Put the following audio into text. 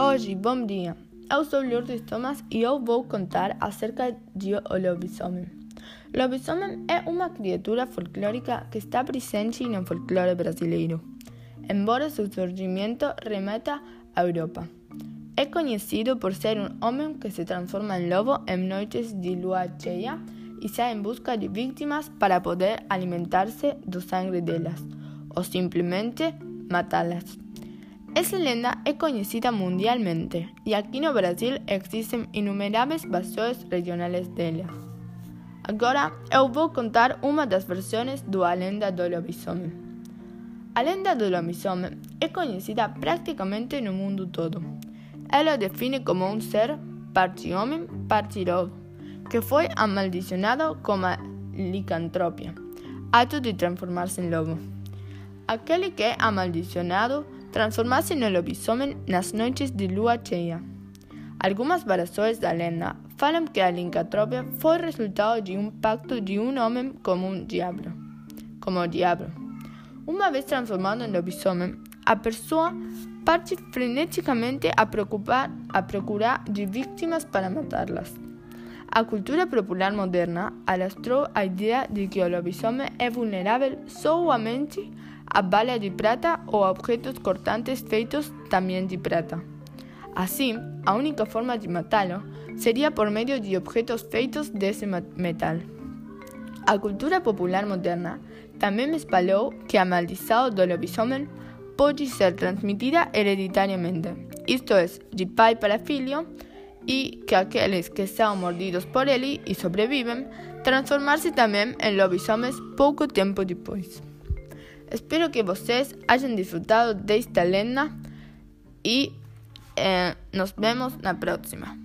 Hoje, bom dia. Eu sou Lourdes Thomas e eu vou contar acerca de o lobisomem. O lobisomem é uma criatura folclórica que está presente no folclore brasileiro, embora seu surgimento remeta à Europa. É conhecido por ser um homem que se transforma em lobo em noites de lua cheia e sai em busca de vítimas para poder alimentar-se do sangue delas ou simplesmente matá-las. Essa lenda é conhecida mundialmente e aqui no Brasil existem inumeráveis versões regionais dela. Agora eu vou contar uma das versões da lenda do lobisomem. A lenda do lobisomem é conhecida praticamente no mundo todo. Ela o define como um ser parte homem, parte lobo, que foi amaldiçoado com a licantropia, ato de transformar-se em lobo. Aquele que é amaldiçoado transformarse no lobisomem nas noites de lua cheia. Algumas variações da lenda falam que a lincantropia foi resultado de um pacto de um homem com um diabo, como o diabo. Uma vez transformado em lobisomem, a pessoa parte freneticamente a, preocupar, a procurar de vítimas para matá-las. A cultura popular moderna alastrou a ideia de que o lobisomem é vulnerável somente a bala de prata ou objetos cortantes feitos também de prata. Assim, a única forma de matá-lo seria por meio de objetos feitos desse metal. A cultura popular moderna também espalhou que a maldição do lobisomem pode ser transmitida hereditariamente, isto é, de pai para filho, y que aquellos que sean mordidos por él y sobreviven, transformarse también en lobisomes poco tiempo después. Espero que vocês hayan disfrutado de esta lenda y eh, nos vemos la próxima.